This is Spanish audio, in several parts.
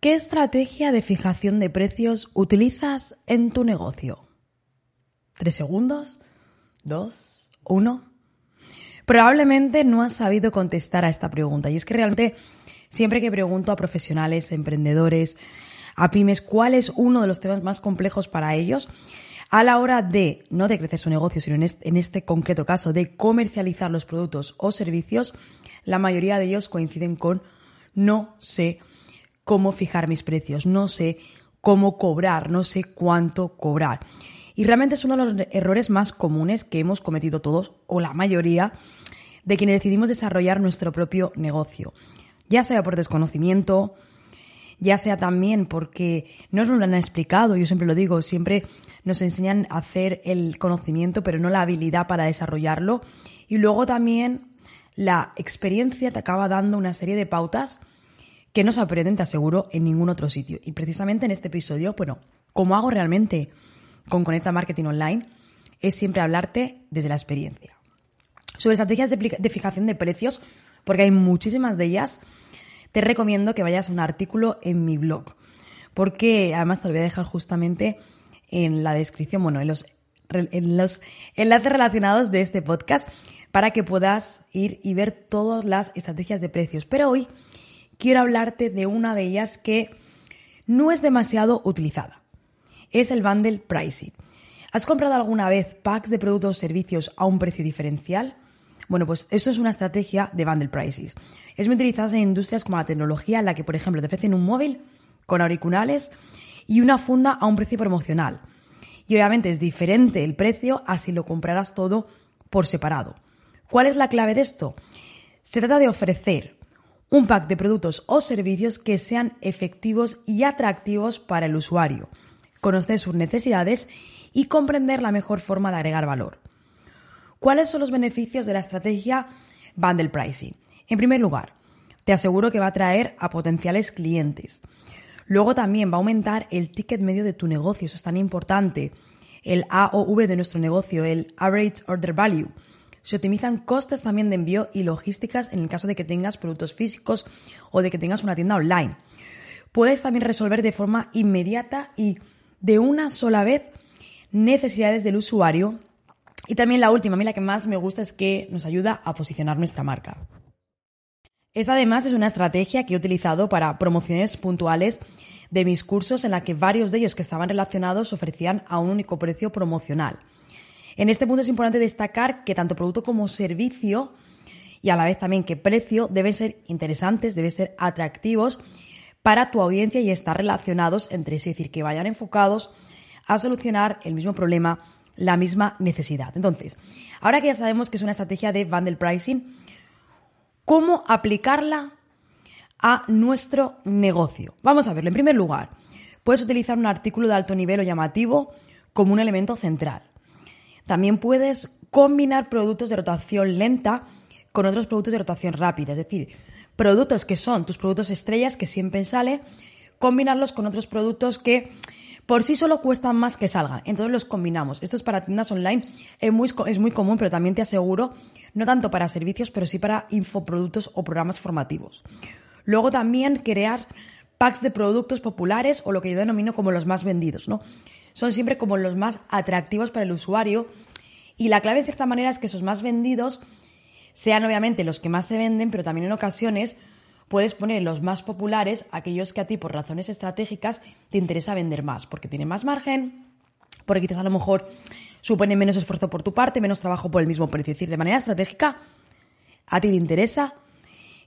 ¿qué estrategia de fijación de precios utilizas en tu negocio? ¿Tres segundos? ¿Dos? ¿Uno? Probablemente no has sabido contestar a esta pregunta y es que realmente siempre que pregunto a profesionales, emprendedores, a pymes, cuál es uno de los temas más complejos para ellos, a la hora de, no de crecer su negocio, sino en este, en este, concreto caso, de comercializar los productos o servicios, la mayoría de ellos coinciden con no sé cómo fijar mis precios, no sé cómo cobrar, no sé cuánto cobrar. Y realmente es uno de los errores más comunes que hemos cometido todos, o la mayoría, de quienes decidimos desarrollar nuestro propio negocio. Ya sea por desconocimiento, ya sea también porque no nos lo han explicado, yo siempre lo digo, siempre nos enseñan a hacer el conocimiento, pero no la habilidad para desarrollarlo. Y luego también la experiencia te acaba dando una serie de pautas que no se aprenden, te aseguro, en ningún otro sitio. Y precisamente en este episodio, bueno, como hago realmente con Conecta Marketing Online, es siempre hablarte desde la experiencia. Sobre estrategias de, fijación de precios, porque hay muchísimas de ellas, te recomiendo que vayas a un artículo en mi blog, porque además te lo voy a dejar justamente en la descripción, bueno, en los, en los enlaces relacionados de este podcast, para que puedas ir y ver todas las estrategias de precios. Pero hoy quiero hablarte de una de ellas que no es demasiado utilizada. Es el bundle pricing. ¿Has comprado alguna vez packs de productos o servicios a un precio diferencial? Bueno, pues eso es una estrategia de bundle prices. Es muy utilizada en industrias como la tecnología, en la que, por ejemplo, te ofrecen un móvil con auriculares y una funda a un precio promocional. Y obviamente es diferente el precio a si lo comprarás todo por separado. ¿Cuál es la clave de esto? Se trata de ofrecer un pack de productos o servicios que sean efectivos y atractivos para el usuario, conocer sus necesidades y comprender la mejor forma de agregar valor. ¿Cuáles son los beneficios de la estrategia bundle pricing? En primer lugar, te aseguro que va a atraer a potenciales clientes. Luego también va a aumentar el ticket medio de tu negocio, eso es tan importante. El AOV de nuestro negocio, el Average Order Value se optimizan costes también de envío y logísticas en el caso de que tengas productos físicos o de que tengas una tienda online. Puedes también resolver de forma inmediata y de una sola vez necesidades del usuario. Y también la última, a mí la que más me gusta es que nos ayuda a posicionar nuestra marca. Esta además es una estrategia que he utilizado para promociones puntuales de mis cursos en la que varios de ellos que estaban relacionados ofrecían a un único precio promocional. En este punto es importante destacar que tanto producto como servicio y a la vez también que precio deben ser interesantes, deben ser atractivos para tu audiencia y estar relacionados entre sí, es decir, que vayan enfocados a solucionar el mismo problema, la misma necesidad. Entonces, ahora que ya sabemos que es una estrategia de bundle pricing, ¿cómo aplicarla a nuestro negocio? Vamos a verlo. En primer lugar, puedes utilizar un artículo de alto nivel o llamativo como un elemento central. También puedes combinar productos de rotación lenta con otros productos de rotación rápida, es decir, productos que son tus productos estrellas que siempre salen, combinarlos con otros productos que por sí solo cuestan más que salgan. Entonces los combinamos. Esto es para tiendas online, es muy, es muy común, pero también te aseguro, no tanto para servicios, pero sí para infoproductos o programas formativos. Luego también crear packs de productos populares o lo que yo denomino como los más vendidos, ¿no? Son siempre como los más atractivos para el usuario y la clave de cierta manera es que esos más vendidos sean obviamente los que más se venden, pero también en ocasiones puedes poner los más populares aquellos que a ti por razones estratégicas te interesa vender más, porque tienen más margen, porque quizás a lo mejor supone menos esfuerzo por tu parte, menos trabajo por el mismo precio. Es decir, de manera estratégica, a ti te interesa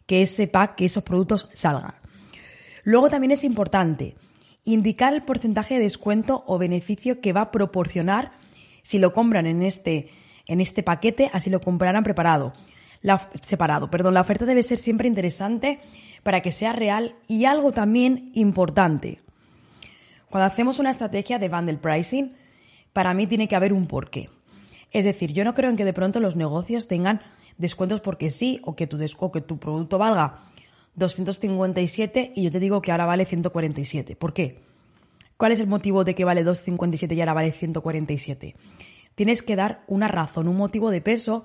que ese pack, que esos productos salgan. Luego también es importante indicar el porcentaje de descuento o beneficio que va a proporcionar si lo compran en este, en este paquete, así lo comprarán preparado. separado, perdón, la oferta debe ser siempre interesante para que sea real y algo también importante. Cuando hacemos una estrategia de bundle pricing, para mí tiene que haber un porqué. Es decir, yo no creo en que de pronto los negocios tengan descuentos porque sí o que tu, o que tu producto valga 257 y yo te digo que ahora vale 147. ¿Por qué? ¿Cuál es el motivo de que vale 257 y ahora vale 147? Tienes que dar una razón, un motivo de peso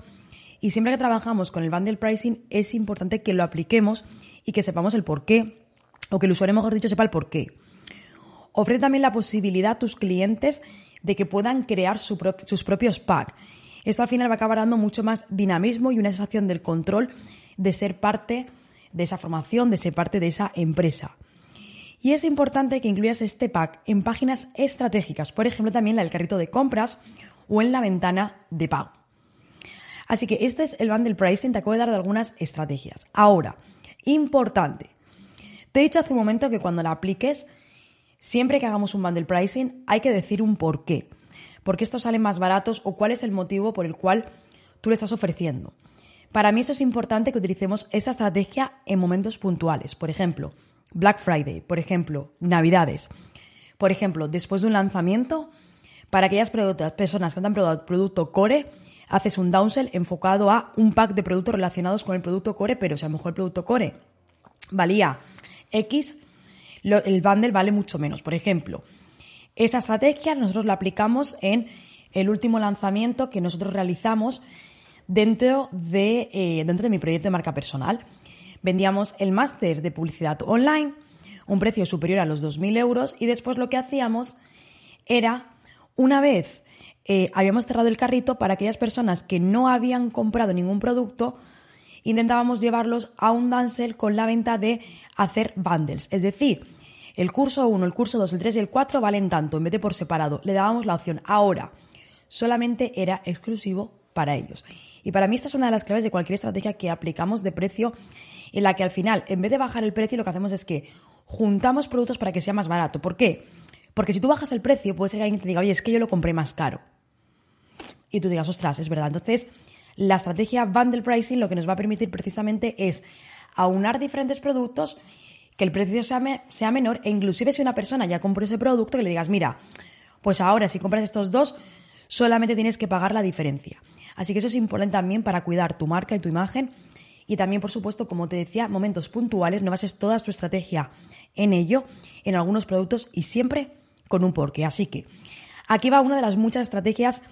y siempre que trabajamos con el bundle pricing es importante que lo apliquemos y que sepamos el por qué, o que el usuario, mejor dicho, sepa el por qué. Ofrece también la posibilidad a tus clientes de que puedan crear sus propios packs. Esto al final va a acabar dando mucho más dinamismo y una sensación del control de ser parte de esa formación, de ser parte de esa empresa. Y es importante que incluyas este pack en páginas estratégicas, por ejemplo también la del carrito de compras o en la ventana de pago. Así que este es el bundle pricing, te acabo de dar de algunas estrategias. Ahora, importante, te he dicho hace un momento que cuando la apliques, siempre que hagamos un bundle pricing, hay que decir un por qué. ¿Por qué estos salen más baratos o cuál es el motivo por el cual tú le estás ofreciendo? Para mí esto es importante que utilicemos esa estrategia en momentos puntuales. Por ejemplo, Black Friday, por ejemplo, Navidades. Por ejemplo, después de un lanzamiento, para aquellas personas que han probado producto core, haces un downsell enfocado a un pack de productos relacionados con el producto core, pero si a lo mejor el producto core valía X, el bundle vale mucho menos. Por ejemplo, esa estrategia nosotros la aplicamos en el último lanzamiento que nosotros realizamos dentro de, eh, dentro de mi proyecto de marca personal. Vendíamos el máster de publicidad online, un precio superior a los 2.000 euros, y después lo que hacíamos era, una vez eh, habíamos cerrado el carrito para aquellas personas que no habían comprado ningún producto, intentábamos llevarlos a un dancel con la venta de hacer bundles. Es decir, el curso 1, el curso 2, el 3 y el 4 valen tanto, en vez de por separado. Le dábamos la opción. Ahora, solamente era exclusivo para ellos. Y para mí esta es una de las claves de cualquier estrategia que aplicamos de precio, en la que al final, en vez de bajar el precio, lo que hacemos es que juntamos productos para que sea más barato. ¿Por qué? Porque si tú bajas el precio, puede ser que alguien te diga, oye, es que yo lo compré más caro y tú digas, ostras, es verdad. Entonces, la estrategia bundle pricing lo que nos va a permitir precisamente es aunar diferentes productos, que el precio sea, sea menor e inclusive si una persona ya compró ese producto, que le digas, mira, pues ahora si compras estos dos, solamente tienes que pagar la diferencia. Así que eso es importante también para cuidar tu marca y tu imagen. Y también, por supuesto, como te decía, momentos puntuales, no bases toda tu estrategia en ello, en algunos productos y siempre con un porqué. Así que aquí va una de las muchas estrategias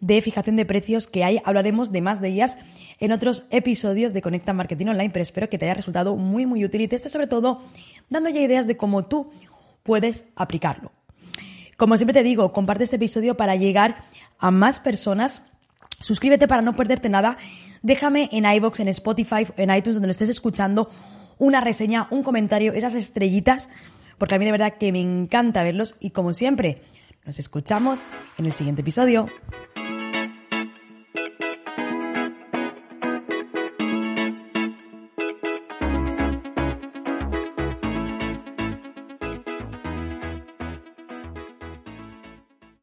de fijación de precios que hay. Hablaremos de más de ellas en otros episodios de Conecta Marketing Online, pero espero que te haya resultado muy, muy útil y te esté sobre todo dando ya ideas de cómo tú puedes aplicarlo. Como siempre te digo, comparte este episodio para llegar a más personas. Suscríbete para no perderte nada. Déjame en iBox, en Spotify, en iTunes, donde lo estés escuchando, una reseña, un comentario, esas estrellitas, porque a mí de verdad que me encanta verlos y como siempre, nos escuchamos en el siguiente episodio.